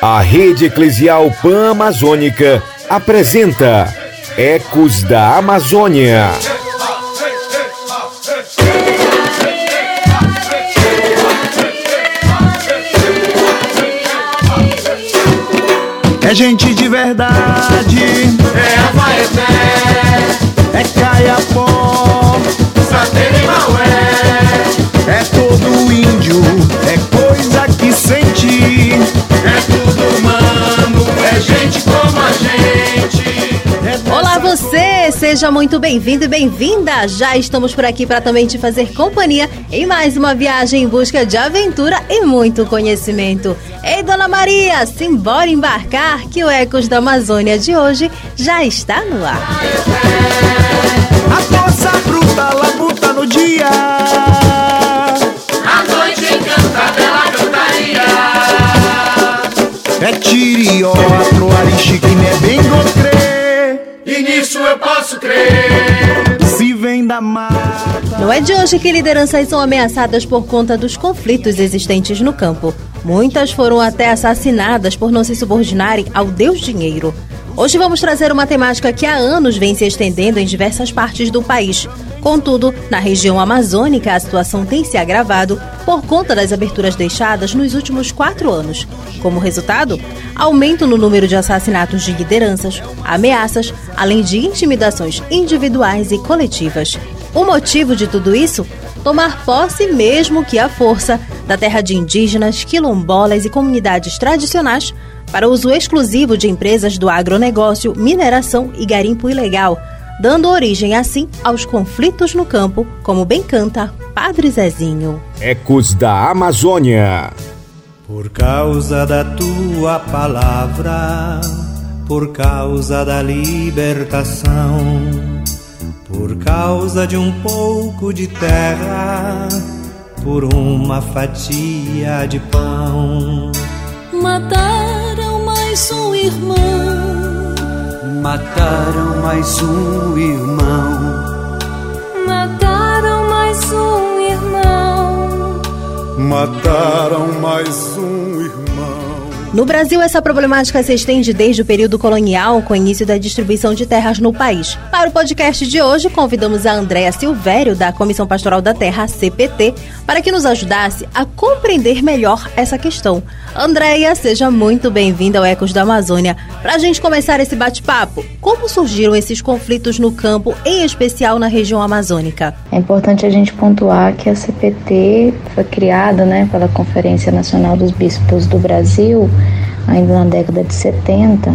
A Rede Eclesial Pan-Amazônica apresenta Ecos da Amazônia. É gente de verdade, É Abaeté, é Caiapó, seja muito bem-vindo e bem-vinda. Já estamos por aqui para também te fazer companhia em mais uma viagem em busca de aventura e muito conhecimento. Ei, Dona Maria, simbora embarcar que o Ecos da Amazônia de hoje já está no ar. A força bruta, labuta no dia. A noite encanta bela cantaria. É tirió, atroarixe, que me é bem crer. Se vem da mata. Não é de hoje que lideranças são ameaçadas por conta dos conflitos existentes no campo. Muitas foram até assassinadas por não se subordinarem ao Deus Dinheiro. Hoje vamos trazer uma temática que há anos vem se estendendo em diversas partes do país. Contudo, na região amazônica, a situação tem se agravado por conta das aberturas deixadas nos últimos quatro anos. Como resultado, aumento no número de assassinatos de lideranças, ameaças, além de intimidações individuais e coletivas. O motivo de tudo isso? Tomar posse, mesmo que à força, da terra de indígenas, quilombolas e comunidades tradicionais para uso exclusivo de empresas do agronegócio, mineração e garimpo ilegal, dando origem assim aos conflitos no campo, como bem canta Padre Zezinho. Ecos da Amazônia. Por causa da tua palavra, por causa da libertação, por causa de um pouco de terra, por uma fatia de pão. Mataram mais um irmão, Mataram mais um irmão, Mataram mais um irmão. No Brasil, essa problemática se estende desde o período colonial, com o início da distribuição de terras no país. Para o podcast de hoje, convidamos a Andréa Silvério, da Comissão Pastoral da Terra, CPT, para que nos ajudasse a compreender melhor essa questão. Andréia, seja muito bem-vinda ao Ecos da Amazônia. Para a gente começar esse bate-papo, como surgiram esses conflitos no campo, em especial na região amazônica? É importante a gente pontuar que a CPT foi criada né, pela Conferência Nacional dos Bispos do Brasil, ainda na década de 70,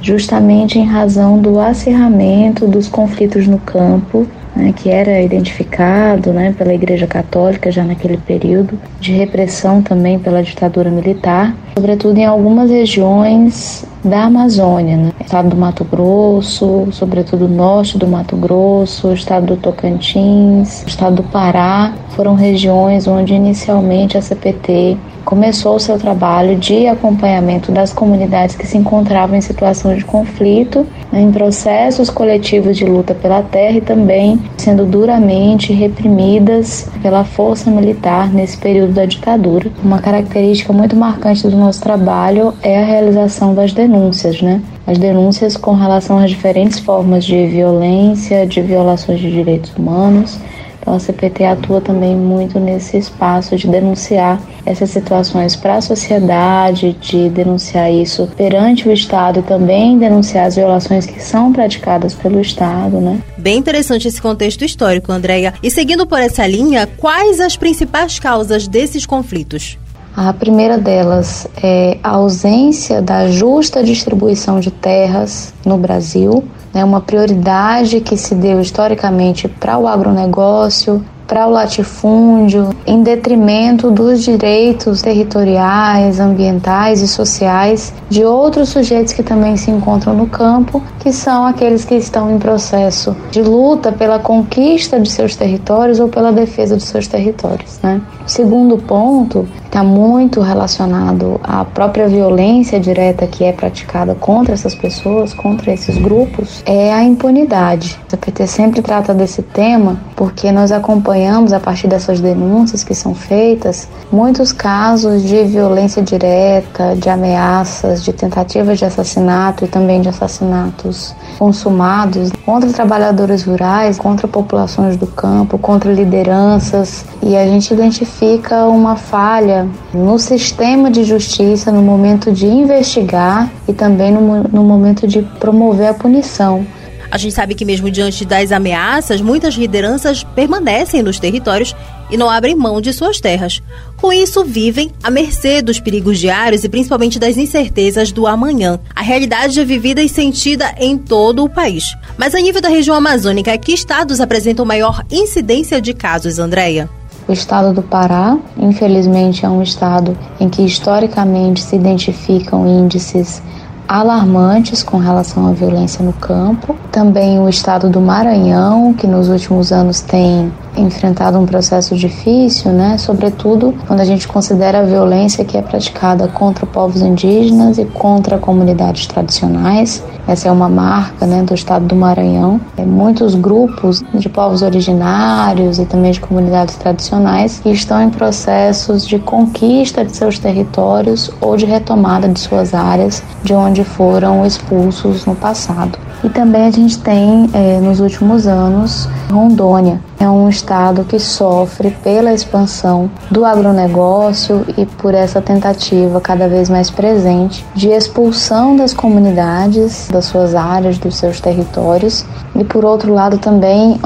justamente em razão do acirramento dos conflitos no campo, né, que era identificado né, pela Igreja Católica já naquele período, de repressão também pela ditadura militar, sobretudo em algumas regiões da Amazônia, né? estado do Mato Grosso, sobretudo o norte do Mato Grosso, o estado do Tocantins, o estado do Pará, foram regiões onde inicialmente a CPT começou o seu trabalho de acompanhamento das comunidades que se encontravam em situação de conflito, né, em processos coletivos de luta pela terra e também sendo duramente reprimidas pela força militar nesse período da ditadura. Uma característica muito marcante do nosso trabalho é a realização das denúncias, né? As denúncias com relação às diferentes formas de violência, de violações de direitos humanos. Então a CPT atua também muito nesse espaço de denunciar essas situações para a sociedade, de denunciar isso perante o Estado e também denunciar as violações que são praticadas pelo Estado, né? Bem interessante esse contexto histórico, Andréia. E seguindo por essa linha, quais as principais causas desses conflitos? A primeira delas é a ausência da justa distribuição de terras no Brasil, né, uma prioridade que se deu historicamente para o agronegócio, para o latifúndio, em detrimento dos direitos territoriais, ambientais e sociais de outros sujeitos que também se encontram no campo, que são aqueles que estão em processo de luta pela conquista de seus territórios ou pela defesa dos seus territórios. Né? Segundo ponto, está muito relacionado à própria violência direta que é praticada contra essas pessoas, contra esses grupos, é a impunidade. A PT sempre trata desse tema porque nós acompanhamos a partir dessas denúncias que são feitas muitos casos de violência direta, de ameaças, de tentativas de assassinato e também de assassinatos consumados contra trabalhadores rurais, contra populações do campo, contra lideranças e a gente identifica uma falha no sistema de justiça no momento de investigar e também no, no momento de promover a punição. A gente sabe que mesmo diante das ameaças, muitas lideranças permanecem nos territórios e não abrem mão de suas terras. Com isso, vivem à mercê dos perigos diários e principalmente das incertezas do amanhã. A realidade é vivida e sentida em todo o país. Mas a nível da região amazônica, que estados apresentam maior incidência de casos, Andréia? O estado do Pará, infelizmente, é um estado em que historicamente se identificam índices alarmantes com relação à violência no campo. Também o estado do Maranhão, que nos últimos anos tem enfrentado um processo difícil, né? Sobretudo quando a gente considera a violência que é praticada contra povos indígenas e contra comunidades tradicionais. Essa é uma marca, né, do estado do Maranhão. É, muitos grupos de povos originários e também de comunidades tradicionais que estão em processos de conquista de seus territórios ou de retomada de suas áreas de onde foram expulsos no passado. E também a gente tem, é, nos últimos anos, Rondônia. É um estado que sofre pela expansão do agronegócio e por essa tentativa cada vez mais presente de expulsão das comunidades das suas áreas, dos seus territórios, e por outro lado também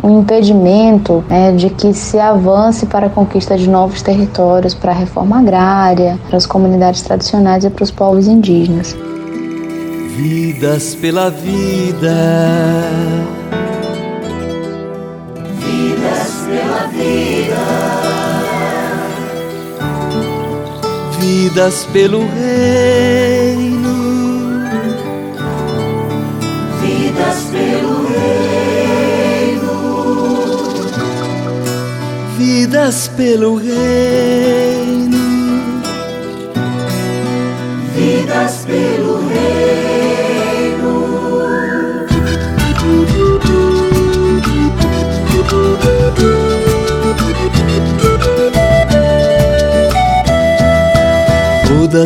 um impedimento né, de que se avance para a conquista de novos territórios para a reforma agrária, para as comunidades tradicionais e para os povos indígenas. Vidas pela vida. Vidas pela vida. Vidas pelo reino. Vidas pelo reino. Vidas pelo reino.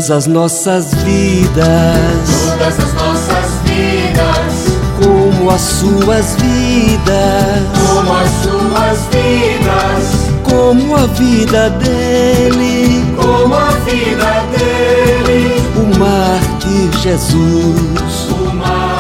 Todas as nossas vidas, Todas as nossas vidas, como as suas vidas, como as suas vidas, como a vida dele, como a vida dele, o mártir Jesus. o mártir Jesus.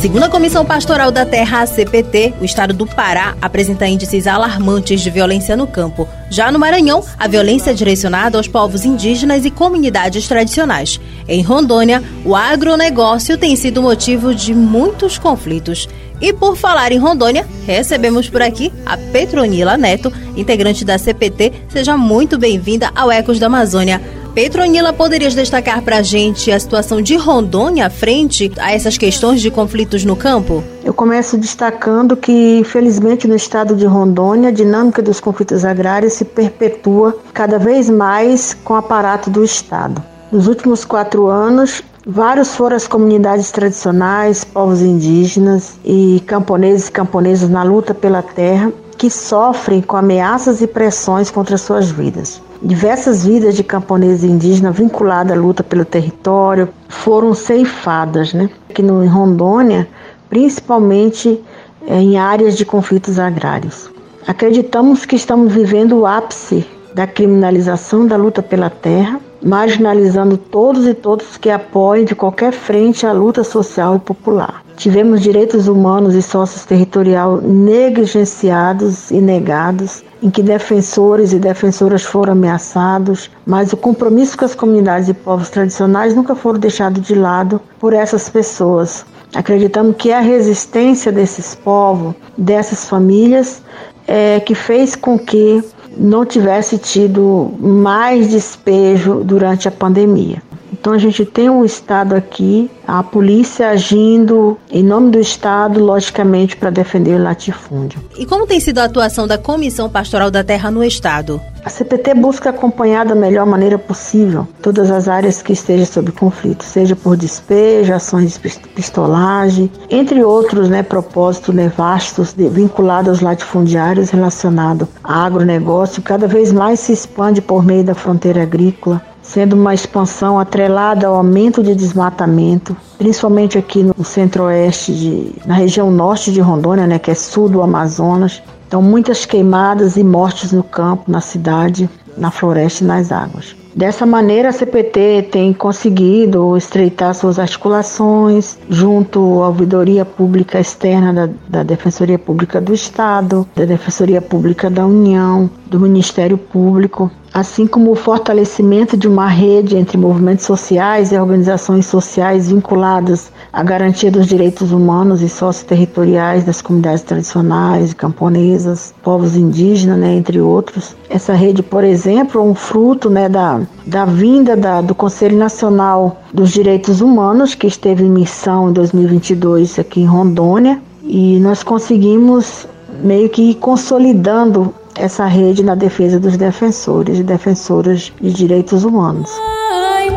Segundo a Comissão Pastoral da Terra, a CPT, o estado do Pará apresenta índices alarmantes de violência no campo. Já no Maranhão, a violência é direcionada aos povos indígenas e comunidades tradicionais. Em Rondônia, o agronegócio tem sido motivo de muitos conflitos. E por falar em Rondônia, recebemos por aqui a Petronila Neto, integrante da CPT. Seja muito bem-vinda ao Ecos da Amazônia. Petronila, poderias destacar para a gente a situação de Rondônia frente a essas questões de conflitos no campo? Eu começo destacando que, infelizmente, no estado de Rondônia, a dinâmica dos conflitos agrários se perpetua cada vez mais com o aparato do Estado. Nos últimos quatro anos, vários foram as comunidades tradicionais, povos indígenas e camponeses e camponesas na luta pela terra que sofrem com ameaças e pressões contra suas vidas. Diversas vidas de camponeses indígenas vinculadas à luta pelo território foram ceifadas, né? Aqui no em Rondônia, principalmente eh, em áreas de conflitos agrários. Acreditamos que estamos vivendo o ápice da criminalização da luta pela terra, marginalizando todos e todas que apoiem de qualquer frente a luta social e popular. Tivemos direitos humanos e sócios territorial negligenciados e negados, em que defensores e defensoras foram ameaçados, mas o compromisso com as comunidades e povos tradicionais nunca foram deixados de lado por essas pessoas. Acreditamos que a resistência desses povos, dessas famílias, é, que fez com que não tivesse tido mais despejo durante a pandemia. Então a gente tem um Estado aqui, a polícia agindo em nome do Estado, logicamente, para defender o latifúndio. E como tem sido a atuação da Comissão Pastoral da Terra no Estado? A CPT busca acompanhar da melhor maneira possível todas as áreas que estejam sob conflito, seja por despejo, ações de pistolagem, entre outros né, propósitos nevastos vinculados aos latifundiários relacionados a agronegócio, cada vez mais se expande por meio da fronteira agrícola, sendo uma expansão atrelada ao aumento de desmatamento, principalmente aqui no centro-oeste, na região norte de Rondônia, né, que é sul do Amazonas, então, muitas queimadas e mortes no campo, na cidade, na floresta e nas águas. Dessa maneira, a CPT tem conseguido estreitar suas articulações junto à ouvidoria pública externa da, da, Defensoria Pública do Estado, da Defensoria Pública da União, do Ministério Público, assim como o fortalecimento de uma rede entre movimentos sociais e organizações sociais vinculadas à garantia dos direitos humanos e socioterritoriais das comunidades tradicionais, camponesas, povos indígenas, né, entre outros. Essa rede, por exemplo, é um fruto né, da, da vinda da, do Conselho Nacional dos Direitos Humanos, que esteve em missão em 2022 aqui em Rondônia, e nós conseguimos meio que consolidando essa rede na defesa dos defensores e defensoras de direitos humanos. Ai,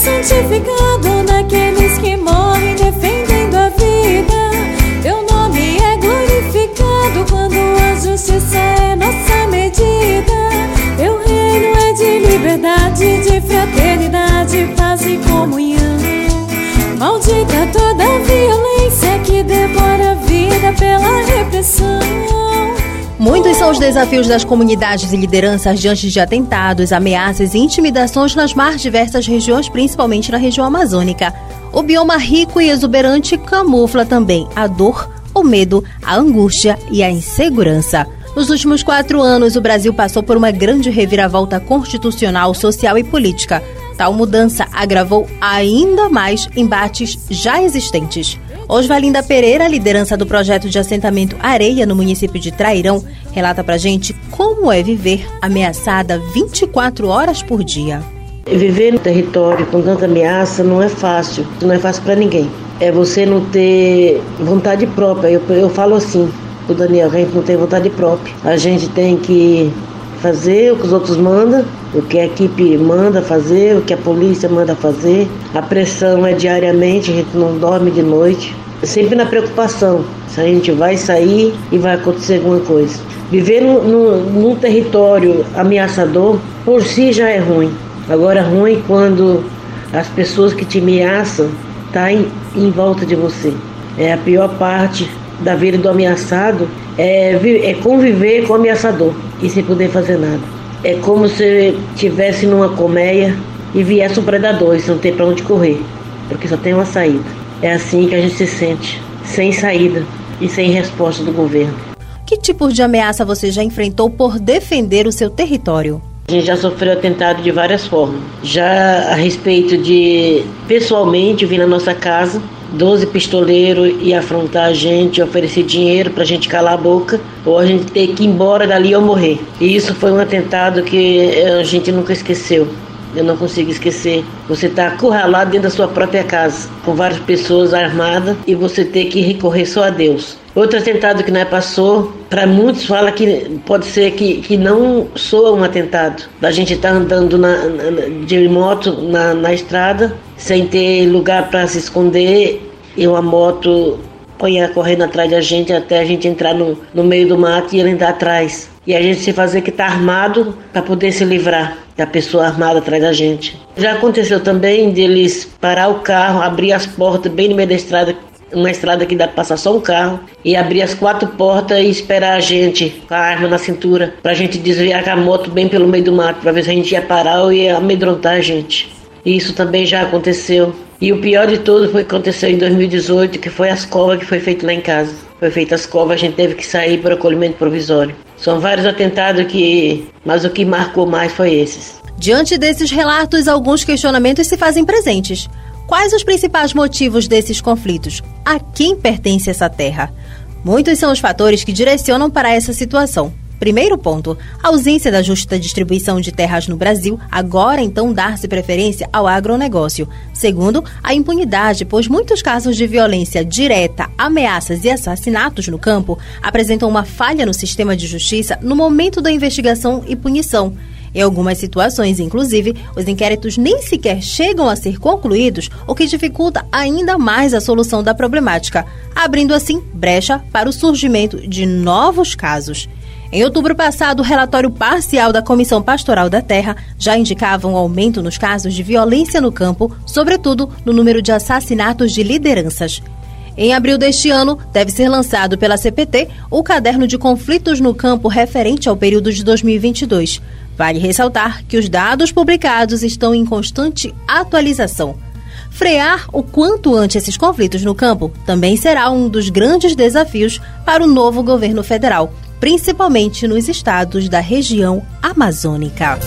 santificado naqueles que morrem defendendo a vida. Teu nome é glorificado quando a justiça é nossa medida. Teu reino é de liberdade, de fraternidade, paz e comunhão. Maldita toda violência que devora a vida pela repressão. Muitos são os desafios das comunidades e lideranças diante de atentados, ameaças e intimidações nas mais diversas regiões, principalmente na região amazônica. O bioma rico e exuberante camufla também a dor, o medo, a angústia e a insegurança. Nos últimos quatro anos, o Brasil passou por uma grande reviravolta constitucional, social e política. Tal mudança agravou ainda mais embates já existentes. Osvalinda Pereira, liderança do projeto de assentamento Areia no município de Trairão, relata pra gente como é viver ameaçada 24 horas por dia. Viver no território com tanta ameaça não é fácil, não é fácil para ninguém. É você não ter vontade própria. Eu, eu falo assim, o Daniel, a gente não tem vontade própria. A gente tem que fazer o que os outros mandam, o que a equipe manda fazer, o que a polícia manda fazer. A pressão é diariamente, a gente não dorme de noite. Sempre na preocupação se a gente vai sair e vai acontecer alguma coisa. Viver num, território ameaçador por si já é ruim. Agora, ruim quando as pessoas que te ameaçam estão tá em, em volta de você. É a pior parte da vida do ameaçado é, é conviver com o ameaçador e sem poder fazer nada. É como se estivesse numa colmeia e viesse um predador e você não tem para onde correr, porque só tem uma saída. É assim que a gente se sente, sem saída e sem resposta do governo. Que tipo de ameaça você já enfrentou por defender o seu território? A gente já sofreu atentado de várias formas. Já a respeito de pessoalmente vir na nossa casa 12 pistoleiros e afrontar a gente, oferecer dinheiro para a gente calar a boca, ou a gente ter que ir embora dali ou morrer. E isso foi um atentado que a gente nunca esqueceu. Eu não consigo esquecer. Você está acurralado dentro da sua própria casa, com várias pessoas armadas, e você ter que recorrer só a Deus. Outro atentado que nós passou, para muitos fala que pode ser que, que não soa um atentado. Da gente estar tá andando na, na, de moto na, na estrada, sem ter lugar para se esconder, e uma moto põe correndo atrás da gente até a gente entrar no, no meio do mato e ele entrar atrás. E a gente se fazer que tá armado para poder se livrar da pessoa armada atrás da gente. Já aconteceu também deles parar o carro, abrir as portas bem no meio da estrada, uma estrada que dá para passar só um carro, e abrir as quatro portas e esperar a gente com a arma na cintura, pra gente desviar com a moto bem pelo meio do mato, pra ver se a gente ia parar ou ia amedrontar a gente. Isso também já aconteceu. E o pior de tudo foi que aconteceu em 2018, que foi as covas que foi feito lá em casa. Foi feita as covas, a gente teve que sair para o acolhimento provisório. São vários atentados que, mas o que marcou mais foi esses. Diante desses relatos, alguns questionamentos se fazem presentes. Quais os principais motivos desses conflitos? A quem pertence essa terra? Muitos são os fatores que direcionam para essa situação. Primeiro ponto, a ausência da justa distribuição de terras no Brasil, agora então dar-se preferência ao agronegócio. Segundo, a impunidade, pois muitos casos de violência direta, ameaças e assassinatos no campo apresentam uma falha no sistema de justiça no momento da investigação e punição. Em algumas situações, inclusive, os inquéritos nem sequer chegam a ser concluídos, o que dificulta ainda mais a solução da problemática, abrindo assim brecha para o surgimento de novos casos. Em outubro passado, o relatório parcial da Comissão Pastoral da Terra já indicava um aumento nos casos de violência no campo, sobretudo no número de assassinatos de lideranças. Em abril deste ano, deve ser lançado pela CPT o caderno de conflitos no campo referente ao período de 2022. Vale ressaltar que os dados publicados estão em constante atualização. Frear o quanto antes esses conflitos no campo também será um dos grandes desafios para o novo governo federal, principalmente nos estados da região amazônica.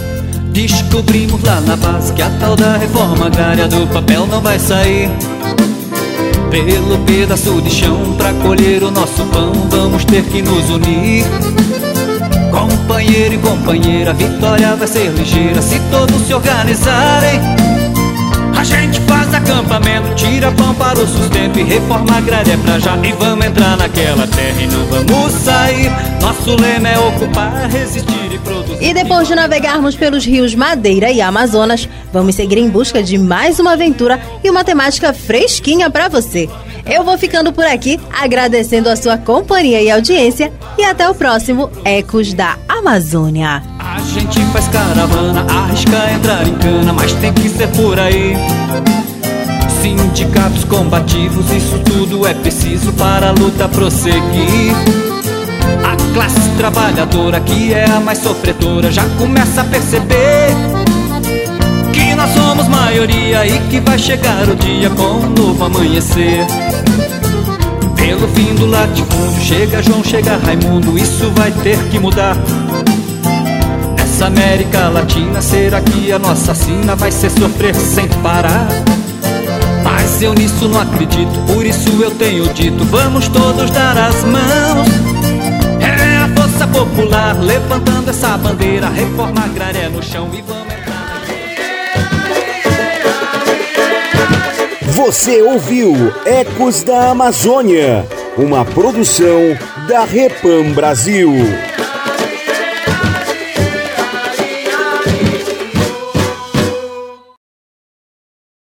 Descobrimos lá na base que a tal da reforma agrária do papel não vai sair. Pelo pedaço de chão pra colher o nosso pão, vamos ter que nos unir. Companheiro e companheira, a vitória vai ser ligeira se todos se organizarem. Gente faz acampamento, tira pão para o sustento e reforma agrária pra já. E vamos entrar naquela terra e não vamos sair. Nosso lema é ocupar, resistir e produzir. E depois de navegarmos pelos rios Madeira e Amazonas, vamos seguir em busca de mais uma aventura e uma temática fresquinha para você. Eu vou ficando por aqui, agradecendo a sua companhia e audiência. E até o próximo Ecos da Amazônia. A gente faz caravana, arrisca entrar em cana, mas tem que ser por aí. Sindicatos combativos, isso tudo é preciso para a luta prosseguir. A classe trabalhadora, que é a mais sofredora, já começa a perceber que nós somos maioria e que vai chegar o dia com um novo amanhecer. Pelo fim do latifúndio, chega João, chega Raimundo, isso vai ter que mudar. Nessa América Latina, será que a nossa sina vai ser sofrer sem parar? Mas eu nisso não acredito, por isso eu tenho dito: vamos todos dar as mãos. É a força popular levantando essa bandeira, reforma agrária no chão e vamos entrar. Você ouviu Ecos da Amazônia, uma produção da Repam Brasil.